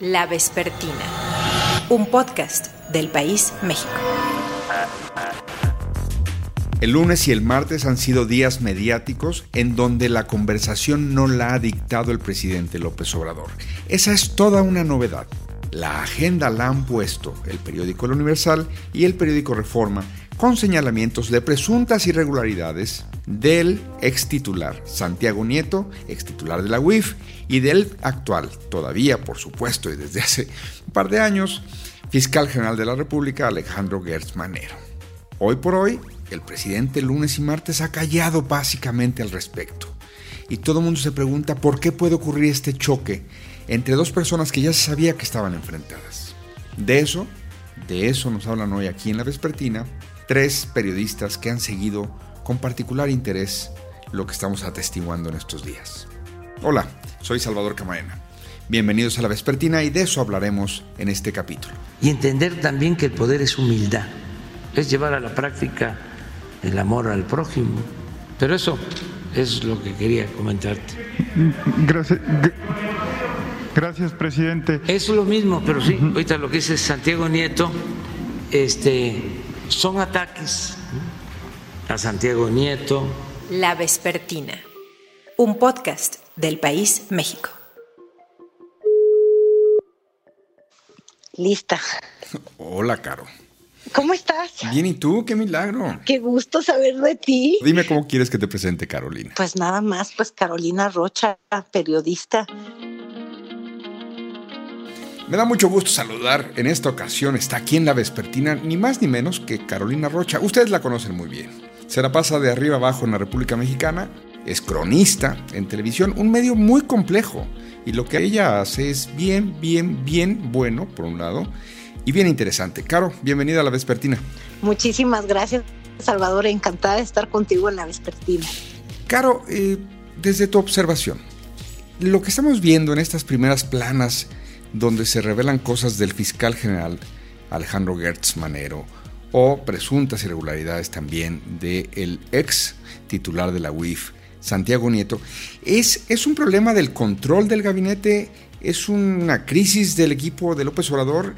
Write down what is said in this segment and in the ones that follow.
La Vespertina, un podcast del País México. El lunes y el martes han sido días mediáticos en donde la conversación no la ha dictado el presidente López Obrador. Esa es toda una novedad. La agenda la han puesto el periódico El Universal y el periódico Reforma con señalamientos de presuntas irregularidades del ex titular Santiago Nieto, ex titular de la UIF, y del actual, todavía por supuesto y desde hace un par de años, fiscal general de la República Alejandro Gertz Manero. Hoy por hoy, el presidente lunes y martes ha callado básicamente al respecto. Y todo el mundo se pregunta por qué puede ocurrir este choque entre dos personas que ya se sabía que estaban enfrentadas. De eso, de eso nos hablan hoy aquí en la Vespertina tres periodistas que han seguido con particular interés lo que estamos atestiguando en estos días. Hola, soy Salvador Camarena. Bienvenidos a la Vespertina y de eso hablaremos en este capítulo. Y entender también que el poder es humildad, es llevar a la práctica el amor al prójimo. Pero eso es lo que quería comentarte. Gracias. Gracias, presidente. Es lo mismo, pero sí, ahorita lo que dice Santiago Nieto, este, son ataques a Santiago Nieto. La Vespertina, un podcast del País México. Lista. Hola, Caro. ¿Cómo estás? Bien, ¿y tú? ¡Qué milagro! Qué gusto saber de ti. Dime cómo quieres que te presente Carolina. Pues nada más, pues Carolina Rocha, periodista. Me da mucho gusto saludar. En esta ocasión está aquí en la Vespertina ni más ni menos que Carolina Rocha. Ustedes la conocen muy bien. Se la pasa de arriba abajo en la República Mexicana. Es cronista en televisión, un medio muy complejo. Y lo que ella hace es bien, bien, bien bueno, por un lado, y bien interesante. Caro, bienvenida a la Vespertina. Muchísimas gracias, Salvador. Encantada de estar contigo en la Vespertina. Caro, eh, desde tu observación, lo que estamos viendo en estas primeras planas donde se revelan cosas del fiscal general Alejandro Gertz Manero o presuntas irregularidades también del ex titular de la UIF, Santiago Nieto, ¿es, ¿es un problema del control del gabinete? ¿Es una crisis del equipo de López Obrador?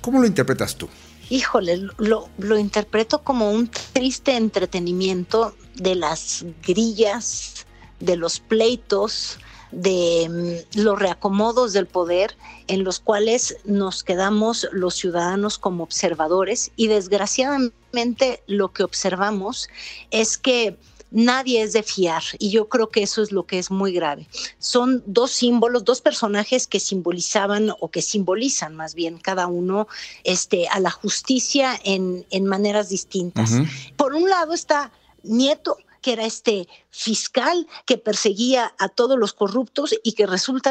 ¿Cómo lo interpretas tú? Híjole, lo, lo interpreto como un triste entretenimiento de las grillas, de los pleitos, de mm, los reacomodos del poder en los cuales nos quedamos los ciudadanos como observadores y desgraciadamente lo que observamos es que nadie es de fiar y yo creo que eso es lo que es muy grave. Son dos símbolos, dos personajes que simbolizaban o que simbolizan más bien cada uno este, a la justicia en, en maneras distintas. Por un lado está Nieto, que era este fiscal que perseguía a todos los corruptos y que resulta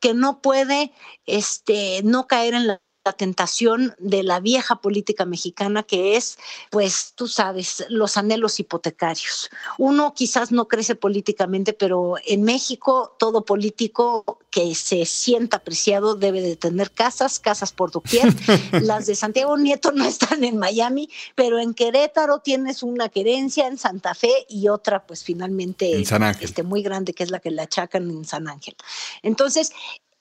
que no puede este, no caer en la la tentación de la vieja política mexicana que es, pues tú sabes, los anhelos hipotecarios. Uno quizás no crece políticamente, pero en México todo político que se sienta apreciado debe de tener casas, casas por doquier. Las de Santiago Nieto no están en Miami, pero en Querétaro tienes una querencia, en Santa Fe y otra pues finalmente en San Ángel. Este, muy grande que es la que le achacan en San Ángel. Entonces,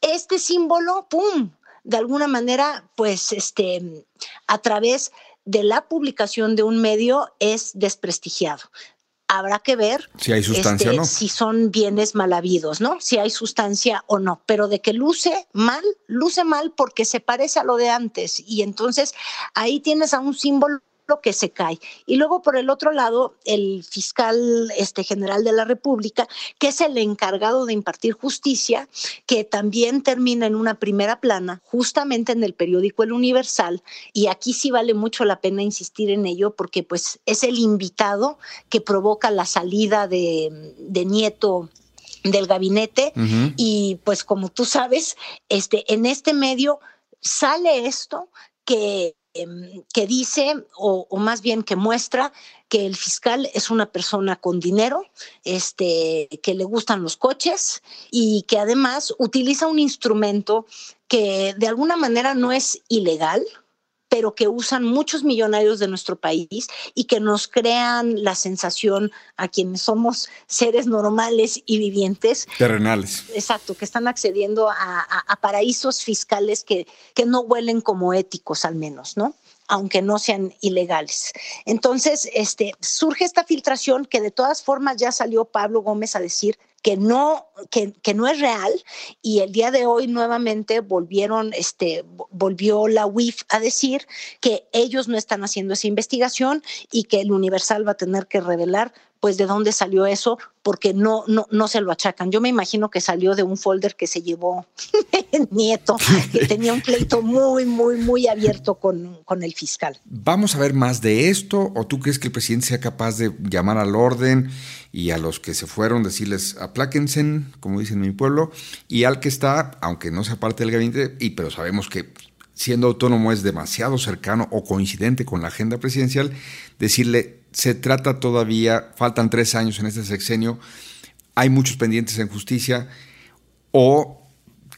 este símbolo, ¡pum!, de alguna manera, pues, este, a través de la publicación de un medio es desprestigiado. Habrá que ver si hay sustancia este, o no. Si son bienes mal habidos, ¿no? Si hay sustancia o no. Pero de que luce mal, luce mal porque se parece a lo de antes. Y entonces ahí tienes a un símbolo que se cae. Y luego por el otro lado, el fiscal este, general de la República, que es el encargado de impartir justicia, que también termina en una primera plana, justamente en el periódico El Universal, y aquí sí vale mucho la pena insistir en ello, porque pues es el invitado que provoca la salida de, de Nieto del gabinete. Y pues como tú sabes, este, en este medio sale esto que que dice, o, más bien que muestra, que el fiscal es una persona con dinero, este, que le gustan los coches y que además utiliza un instrumento que de alguna manera no es ilegal, pero que usan muchos millonarios de nuestro país y que nos crean la sensación a quienes somos seres normales y vivientes. Terrenales. Exacto, que están accediendo a, a paraísos fiscales que, que no huelen como éticos al menos, ¿no? aunque no sean ilegales. Entonces, este, surge esta filtración que de todas formas ya salió Pablo Gómez a decir que no, que, que, no es real y el día de hoy nuevamente volvieron, este, volvió la UIF a decir que ellos no están haciendo esa investigación y que el Universal va a tener que revelar pues de dónde salió eso, porque no, no, no se lo achacan. Yo me imagino que salió de un folder que se llevó el nieto, que tenía un pleito muy, muy, muy abierto con, con el fiscal. ¿Vamos a ver más de esto o tú crees que el presidente sea capaz de llamar al orden y a los que se fueron decirles apláquense, como dicen en mi pueblo, y al que está, aunque no sea parte del gabinete, y pero sabemos que siendo autónomo es demasiado cercano o coincidente con la agenda presidencial, decirle se trata todavía, faltan tres años en este sexenio, hay muchos pendientes en justicia, o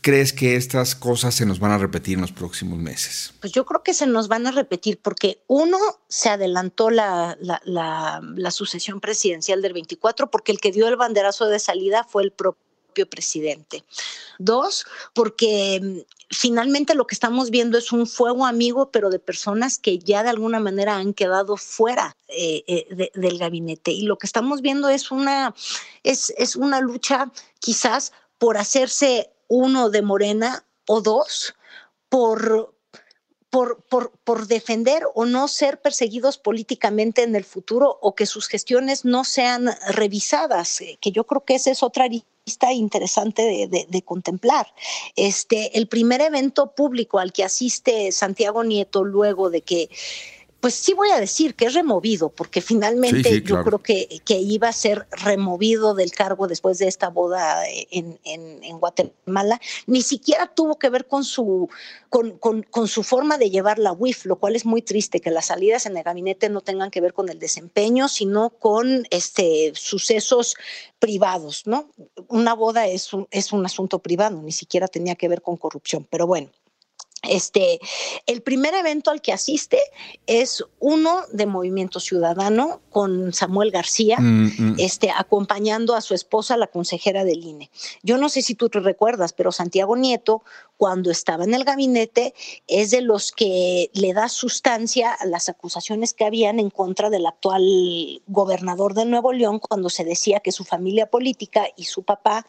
crees que estas cosas se nos van a repetir en los próximos meses? Pues yo creo que se nos van a repetir porque uno, se adelantó la, la, sucesión presidencial del 24 porque el que dio el banderazo de salida fue el propio presidente. Dos, porque finalmente lo que estamos viendo es un fuego amigo, pero de personas que ya de alguna manera han quedado fuera eh, eh, del gabinete. Y lo que estamos viendo es una, es, es una lucha quizás por hacerse uno de Morena o dos, por, por, por, por, defender o no ser perseguidos políticamente en el futuro o que sus gestiones no sean revisadas, eh, que yo creo que esa es otra interesante de, contemplar. Este, el primer evento público al que asiste Santiago Nieto luego de que pues sí voy a decir que es removido, porque finalmente yo creo que, que, iba a ser removido del cargo después de esta boda en, en, en Guatemala. Ni siquiera tuvo que ver con su, con, con, con, su forma de llevar la WIF, lo cual es muy triste, que las salidas en el gabinete no tengan que ver con el desempeño, sino con este, sucesos privados, ¿no? Una boda es un, es un asunto privado, ni siquiera tenía que ver con corrupción, pero bueno. Este, el primer evento al que asiste es uno de Movimiento Ciudadano con Samuel García, mm, mm. este, acompañando a su esposa, la consejera del INE. Yo no sé si tú te recuerdas, pero Santiago Nieto, cuando estaba en el gabinete, es de los que le da sustancia a las acusaciones que habían en contra del actual gobernador de Nuevo León, cuando se decía que su familia política y su papá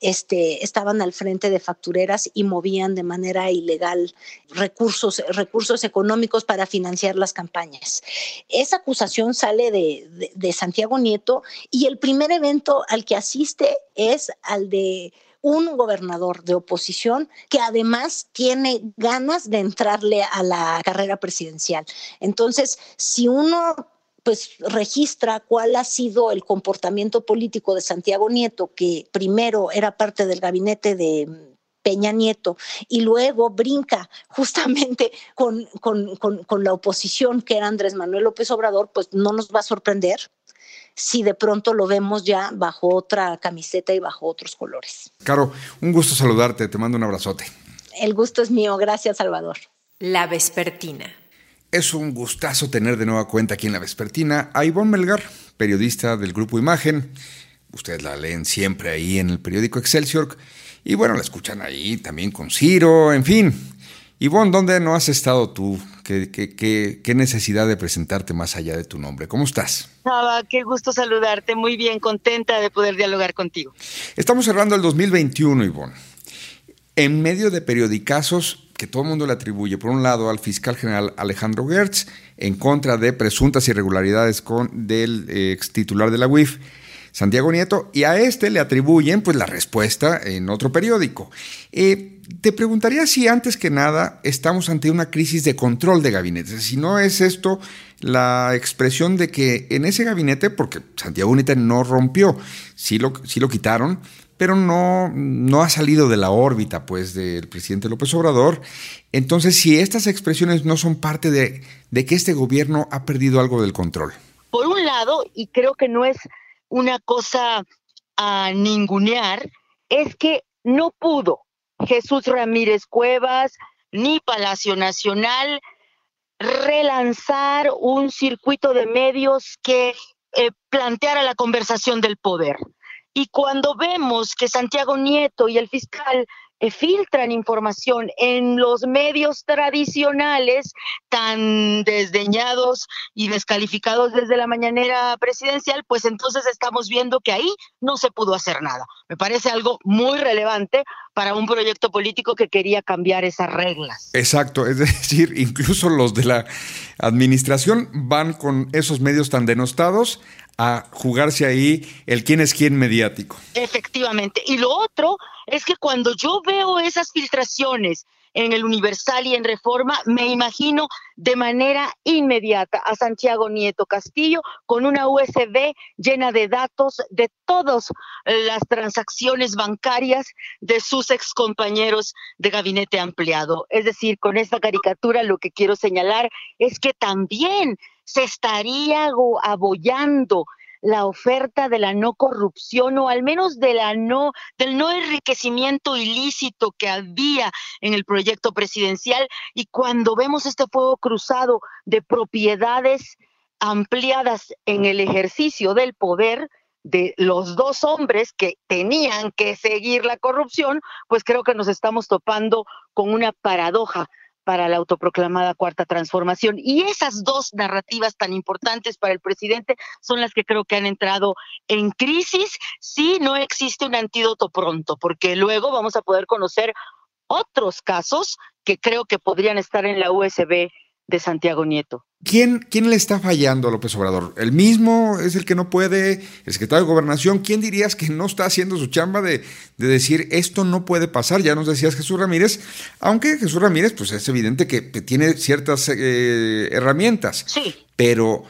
este, estaban al frente de factureras y movían de manera ilegal recursos, recursos económicos para financiar las campañas. Esa acusación sale de, de Santiago Nieto y el primer evento al que asiste es al de un gobernador de oposición que además tiene ganas de entrarle a la carrera presidencial. Entonces, si uno pues registra cuál ha sido el comportamiento político de Santiago Nieto, que primero era parte del gabinete de Peña Nieto y luego brinca justamente con, con, con, la oposición que era Andrés Manuel López Obrador, pues no nos va a sorprender si de pronto lo vemos ya bajo otra camiseta y bajo otros colores. Caro, un gusto saludarte, te mando un abrazote. El gusto es mío, gracias Salvador. La Vespertina es un gustazo tener de nueva cuenta aquí en La Vespertina a Ivonne Melgar, periodista del Grupo Imagen. Ustedes la leen siempre ahí en el periódico Excelsior. Y bueno, la escuchan ahí también con Ciro, en fin. Ivonne, ¿dónde no has estado tú? ¿Qué, qué, necesidad de presentarte más allá de tu nombre? ¿Cómo estás? Nada, qué gusto saludarte. Muy bien, contenta de poder dialogar contigo. Estamos cerrando el 2021, Ivonne. En medio de periodicazos que todo el mundo le atribuye, por un lado, al fiscal general Alejandro Gertz, en contra de presuntas irregularidades con del eh, ex titular de la UIF, Santiago Nieto, y a este le atribuyen pues la respuesta en otro periódico. Eh, te preguntaría si antes que nada estamos ante una crisis de control de gabinetes, si no es esto la expresión de que en ese gabinete, porque Santiago Nieto no rompió, sí lo, sí lo quitaron, pero no, no ha salido de la órbita pues, del presidente López Obrador. Entonces, si estas expresiones no son parte de, de que este gobierno ha perdido algo del control. Por un lado, y creo que no es una cosa a ningunear, es que no pudo Jesús Ramírez Cuevas, ni Palacio Nacional, relanzar un circuito de medios que eh, planteara la conversación del poder. Y cuando vemos que Santiago Nieto y el fiscal filtran información en los medios tradicionales tan desdeñados y descalificados desde la mañanera presidencial, pues entonces estamos viendo que ahí no se pudo hacer nada. Me parece algo muy relevante para un proyecto político que quería cambiar esas reglas. Exacto, es decir, incluso los de la administración van con esos medios tan denostados a jugarse ahí el quién es quién mediático. Efectivamente. Y lo otro es que cuando yo veo esas filtraciones en el Universal y en Reforma, me imagino de manera inmediata a Santiago Nieto Castillo con una USB llena de datos de todas las transacciones bancarias de sus excompañeros de gabinete ampliado. Es decir, con esta caricatura lo que quiero señalar es que también se estaría abollando la oferta de la no corrupción o al menos de la no del no enriquecimiento ilícito que había en el proyecto presidencial. Y cuando vemos este fuego cruzado de propiedades ampliadas en el ejercicio del poder de los dos hombres que tenían que seguir la corrupción, pues creo que nos estamos topando con una paradoja para la autoproclamada cuarta transformación. Y esas dos narrativas tan importantes para el presidente son las que creo que han entrado en crisis si no existe un antídoto pronto, porque luego vamos a poder conocer otros casos que creo que podrían estar en la USB de Santiago Nieto. ¿Quién, ¿Quién le está fallando a López Obrador? ¿El mismo es el que no puede? ¿El secretario de Gobernación? ¿Quién dirías que no está haciendo su chamba de, decir esto no puede pasar? Ya nos decías Jesús Ramírez, aunque Jesús Ramírez, pues es evidente que, tiene ciertas eh, herramientas. Sí. Pero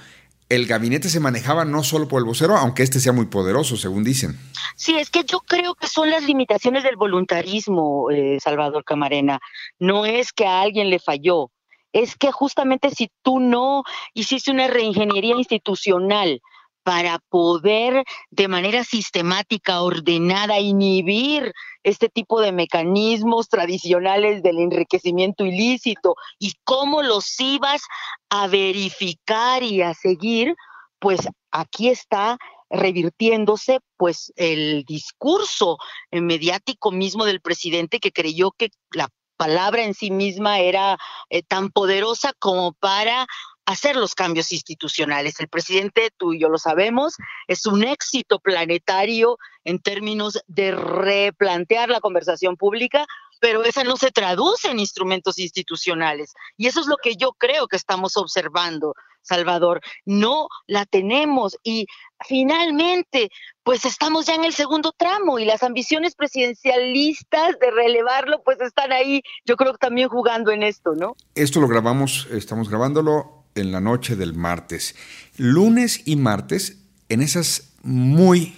el gabinete se manejaba no solo por el vocero, aunque este sea muy poderoso, según dicen. Sí, es que yo creo que son las limitaciones del voluntarismo, eh, Salvador Camarena. No es que a alguien le falló es que justamente si tú no hiciste una reingeniería institucional para poder de manera sistemática, ordenada, inhibir este tipo de mecanismos tradicionales del enriquecimiento ilícito y cómo los ibas a verificar y a seguir, pues aquí está revirtiéndose pues el discurso mediático mismo del presidente que creyó que la palabra en sí misma era eh, tan poderosa como para hacer los cambios institucionales. El presidente, tú y yo lo sabemos, es un éxito planetario en términos de replantear la conversación pública, pero esa no se traduce en instrumentos institucionales. Y eso es lo que yo creo que estamos observando, Salvador. No la tenemos y finalmente, pues estamos ya en el segundo tramo y las ambiciones presidencialistas de relevarlo, pues están ahí, yo creo que también jugando en esto, ¿no? Esto lo grabamos, estamos grabándolo en la noche del martes. Lunes y martes, en esas muy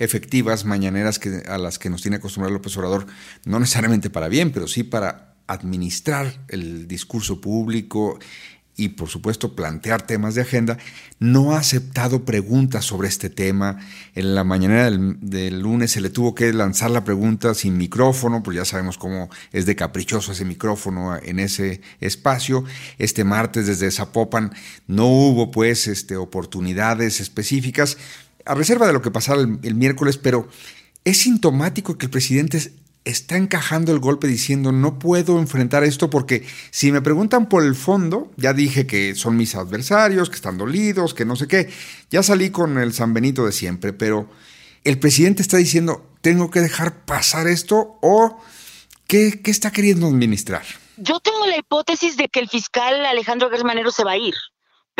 efectivas mañaneras a las que nos tiene acostumbrado López Obrador, no necesariamente para bien, pero sí para administrar el discurso público y por supuesto plantear temas de agenda, no ha aceptado preguntas sobre este tema. En la mañana del, lunes se le tuvo que lanzar la pregunta sin micrófono, pues ya sabemos cómo es de caprichoso ese micrófono en ese espacio. Este martes desde Zapopan no hubo pues este, oportunidades específicas a reserva de lo que pasara el, miércoles, pero es sintomático que el presidente está encajando el golpe diciendo no puedo enfrentar esto porque si me preguntan por el fondo, ya dije que son mis adversarios, que están dolidos, que no sé qué, ya salí con el San Benito de siempre, pero el presidente está diciendo tengo que dejar pasar esto o ¿qué, qué está queriendo administrar? Yo tengo la hipótesis de que el fiscal Alejandro Gersmanero se va a ir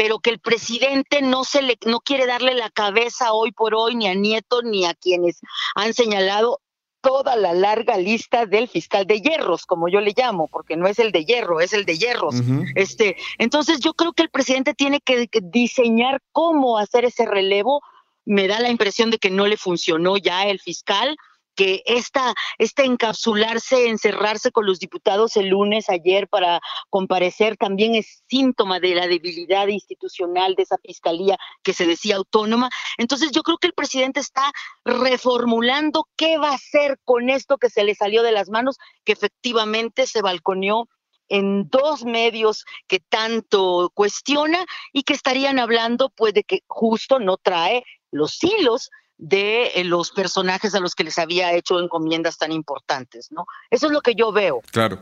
pero que el presidente no se le no quiere darle la cabeza hoy por hoy ni a Nieto ni a quienes han señalado toda la larga lista del fiscal de hierros, como yo le llamo, porque no es el de hierro, es el de hierros. Este, entonces yo creo que el presidente tiene que diseñar cómo hacer ese relevo. Me da la impresión de que no le funcionó ya el fiscal, que esta, este encapsularse, encerrarse con los diputados el lunes ayer para comparecer también es síntoma de la debilidad institucional de esa fiscalía que se decía autónoma. Entonces yo creo que el presidente está reformulando qué va a hacer con esto que se le salió de las manos, que efectivamente se balconeó en dos medios que tanto cuestiona y que estarían hablando pues de que justo no trae los hilos de eh, los personajes a los que les había hecho encomiendas tan importantes, ¿no? Eso es lo que yo veo. Claro.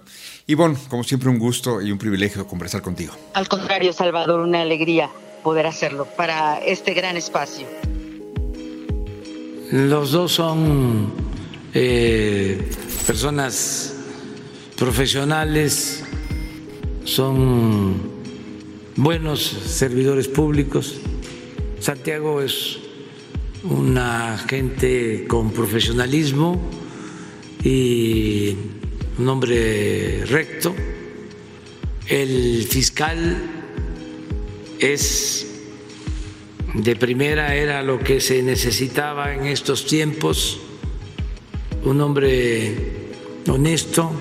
Ivonne, como siempre, un gusto y un privilegio conversar contigo. Al contrario, Salvador, una alegría poder hacerlo para este gran espacio. Los dos son eh, personas profesionales, son buenos servidores públicos. Santiago es una gente con profesionalismo y un hombre recto. El fiscal es de primera, era lo que se necesitaba en estos tiempos, un hombre honesto,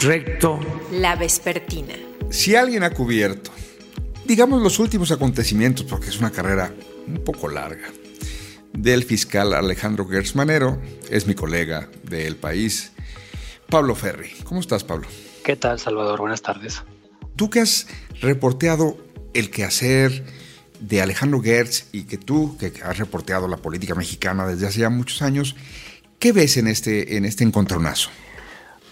recto. La vespertina. Si alguien ha cubierto, digamos los últimos acontecimientos, porque es una carrera un poco larga, del fiscal Alejandro Gersmanero, es mi colega del país, Pablo Ferri. ¿Cómo estás, Pablo? ¿Qué tal, Salvador? Buenas tardes. Tú que has reporteado el quehacer de Alejandro Gertz y que tú, que has reporteado la política mexicana desde hace ya muchos años, ¿qué ves en este, en este encontronazo?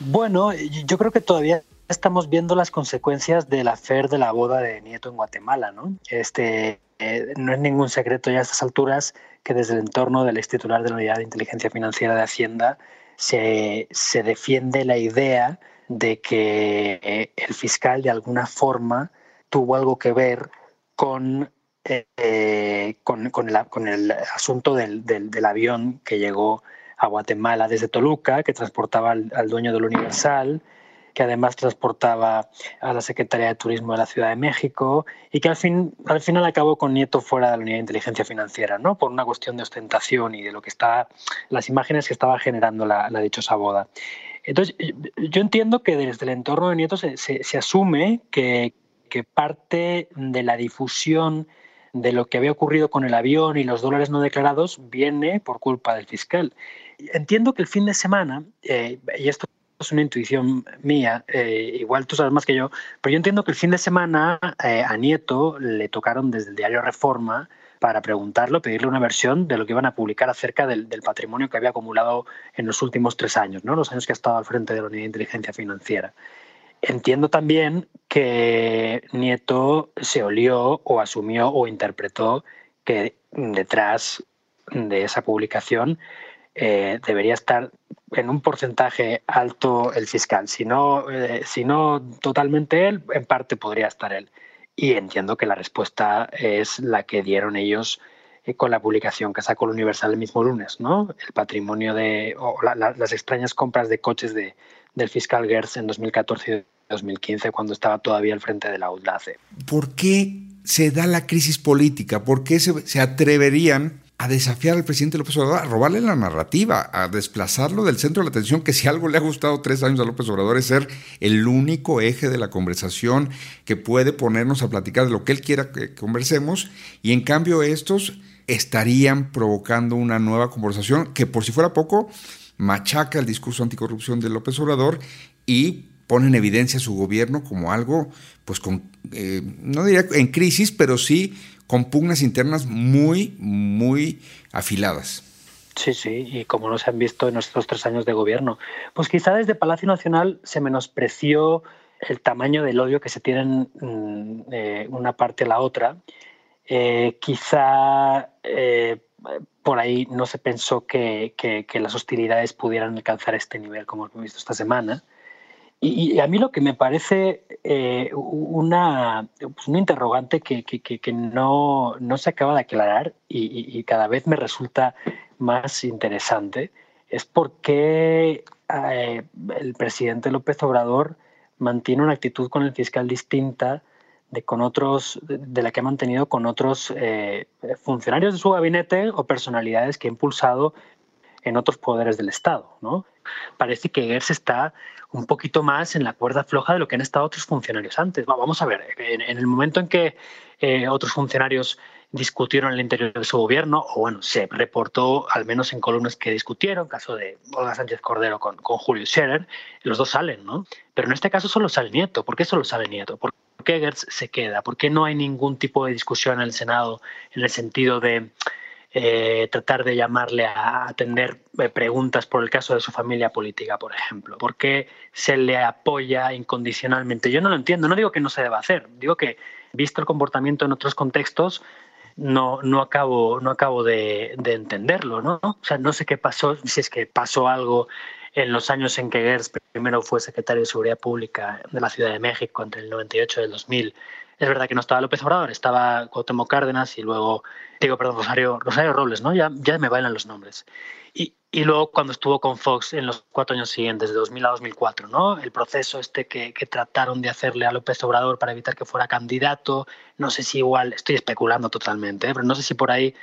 Bueno, yo creo que todavía estamos viendo las consecuencias del afer de la boda de Nieto en Guatemala, ¿no? Este, eh, no es ningún secreto ya a estas alturas que desde el entorno del ex titular de la Unidad de Inteligencia Financiera de Hacienda se, se defiende la idea de que eh, el fiscal de alguna forma tuvo algo que ver con, eh, con, el asunto del, del, avión que llegó a Guatemala desde Toluca, que transportaba al dueño del Universal, que además transportaba a la Secretaría de Turismo de la Ciudad de México y que al, fin, al final acabó con Nieto fuera de la unidad de inteligencia financiera, ¿no? por una cuestión de ostentación y de lo que está, las imágenes que estaba generando la, dichosa boda. Entonces, yo entiendo que desde el entorno de Nieto se, se, se asume que, que parte de la difusión de lo que había ocurrido con el avión y los dólares no declarados viene por culpa del fiscal. Entiendo que el fin de semana, eh, y esto es una intuición mía, eh, igual tú sabes más que yo, pero yo entiendo que el fin de semana eh, a Nieto le tocaron desde el diario Reforma para preguntarlo, pedirle una versión de lo que iban a publicar acerca del, patrimonio que había acumulado en los últimos tres años, ¿no? los años que ha estado al frente de la Unidad de Inteligencia Financiera. Entiendo también que Nieto se olió o asumió o interpretó que detrás de esa publicación eh, debería estar en un porcentaje alto el fiscal. Si no, eh, si no totalmente él, en parte podría estar él. Y entiendo que la respuesta es la que dieron ellos eh, con la publicación que sacó el Universal el mismo lunes, ¿no? El patrimonio de, o la, la, las extrañas compras de coches de, del fiscal Gertz en 2014 y 2015, cuando estaba todavía al frente de la UDLACE. ¿Por qué se da la crisis política? ¿Por qué se, se atreverían a desafiar al presidente López Obrador, a robarle la narrativa, a desplazarlo del centro de la atención, que si algo le ha gustado tres años a López Obrador es ser el único eje de la conversación que puede ponernos a platicar de lo que él quiera que conversemos, y en cambio estos estarían provocando una nueva conversación que por si fuera poco machaca el discurso anticorrupción de López Obrador y pone en evidencia su gobierno como algo, pues con, eh, no diría en crisis, pero sí con pugnas internas muy, muy afiladas. Sí, sí, y como no se han visto en estos tres años de gobierno. Pues quizá desde Palacio Nacional se menospreció el tamaño del odio que se tienen mm, eh, una parte a la otra. Eh, quizá eh, por ahí no se pensó que, que, que, las hostilidades pudieran alcanzar este nivel como hemos visto esta semana. Y, a mí lo que me parece eh, una, pues un interrogante que, que, que, no, no, se acaba de aclarar y, y, cada vez me resulta más interesante es por qué eh, el presidente López Obrador mantiene una actitud con el fiscal distinta de, con otros, de la que ha mantenido con otros eh, funcionarios de su gabinete o personalidades que ha impulsado en otros poderes del Estado. ¿no? Parece que Gers está un poquito más en la cuerda floja de lo que han estado otros funcionarios antes. Vamos a ver, en, el momento en que eh, otros funcionarios discutieron el interior de su gobierno, o bueno, se reportó al menos en columnas que discutieron, caso de Olga Sánchez Cordero con, con Julio Scherer, los dos salen, ¿no? Pero en este caso solo sale Nieto. ¿Por qué solo sale Nieto? ¿Por qué Gertz se queda? ¿Por qué no hay ningún tipo de discusión en el Senado en el sentido de eh, tratar de llamarle a atender eh, preguntas por el caso de su familia política, por ejemplo. ¿Por qué se le apoya incondicionalmente? Yo no lo entiendo, no digo que no se deba hacer, digo que visto el comportamiento en otros contextos, no, no acabo, no acabo de, entenderlo, ¿no? O sea, no sé qué pasó, si es que pasó algo en los años en que Gers primero fue secretario de Seguridad Pública de la Ciudad de México entre el 98 y el 2000 es verdad que no estaba López Obrador, estaba Cuauhtémoc Cárdenas y luego, digo, perdón, Rosario, Rosario Robles, ¿no? Ya, ya me bailan los nombres. Y, y, luego cuando estuvo con Fox en los cuatro años siguientes, de 2000 a 2004, ¿no? El proceso este que, que trataron de hacerle a López Obrador para evitar que fuera candidato, no sé si igual, estoy especulando totalmente, ¿eh? pero no sé si por ahí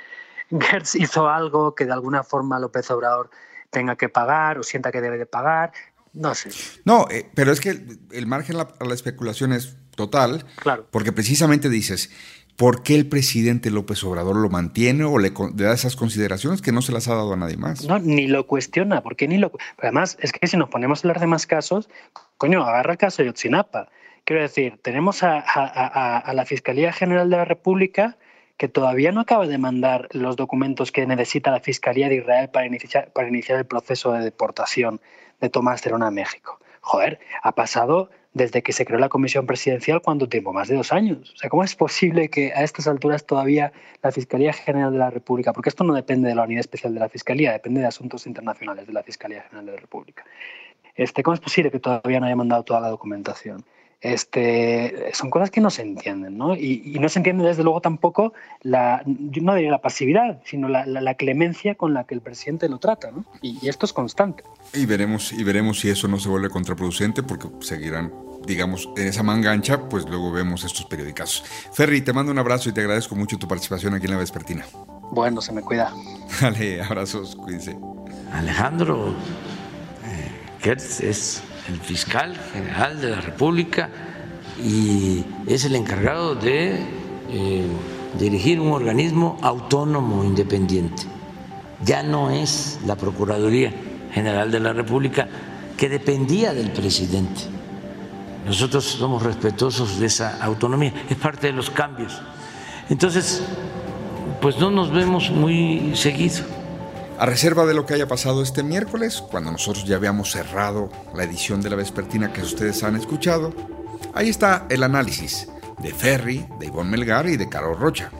Gertz hizo algo que de alguna forma López Obrador tenga que pagar o sienta que debe de pagar. No sé. No, eh, pero es que el, margen a la especulación es total. Claro. Porque precisamente dices, ¿por qué el presidente López Obrador lo mantiene o le, da esas consideraciones que no se las ha dado a nadie más? No, ni lo cuestiona, porque ni lo. Además, es que si nos ponemos a hablar de más casos, coño, agarra el caso de Yotzinapa. Quiero decir, tenemos a, a la Fiscalía General de la República que todavía no acaba de mandar los documentos que necesita la Fiscalía de Israel para iniciar, el proceso de deportación de Tomás Cerona a México. Joder, ha pasado desde que se creó la comisión presidencial, ¿cuánto tiempo? Más de dos años. O sea, ¿cómo es posible que a estas alturas todavía la Fiscalía General de la República, porque esto no depende de la unidad especial de la Fiscalía, depende de asuntos internacionales de la Fiscalía General de la República, este, ¿cómo es posible que todavía no haya mandado toda la documentación? Este, son cosas que no se entienden, ¿no? Y, no se entiende desde luego tampoco la, yo no diría la pasividad, sino la, clemencia con la que el presidente lo trata, ¿no? Y, esto es constante. Y veremos, y veremos si eso no se vuelve contraproducente, porque seguirán, digamos, en esa manga ancha, pues luego vemos estos periódicos. Ferry, te mando un abrazo y te agradezco mucho tu participación aquí en la Vespertina. Bueno, se me cuida. Dale, abrazos, cuídense. Alejandro eh, es el fiscal general de la República y es el encargado de eh, dirigir un organismo autónomo, independiente. Ya no es la Procuraduría General de la República que dependía del presidente. Nosotros somos respetuosos de esa autonomía, es parte de los cambios. Entonces, pues no nos vemos muy seguido. A reserva de lo que haya pasado este miércoles, cuando nosotros ya habíamos cerrado la edición de la vespertina que ustedes han escuchado, ahí está el análisis de Ferry, de Ivonne Melgar y de Caro Rocha.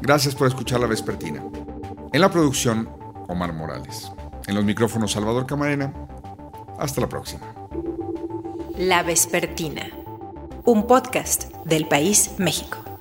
Gracias por escuchar la vespertina. En la producción, Omar Morales. En los micrófonos, Salvador Camarena. Hasta la próxima. La vespertina, un podcast del país México.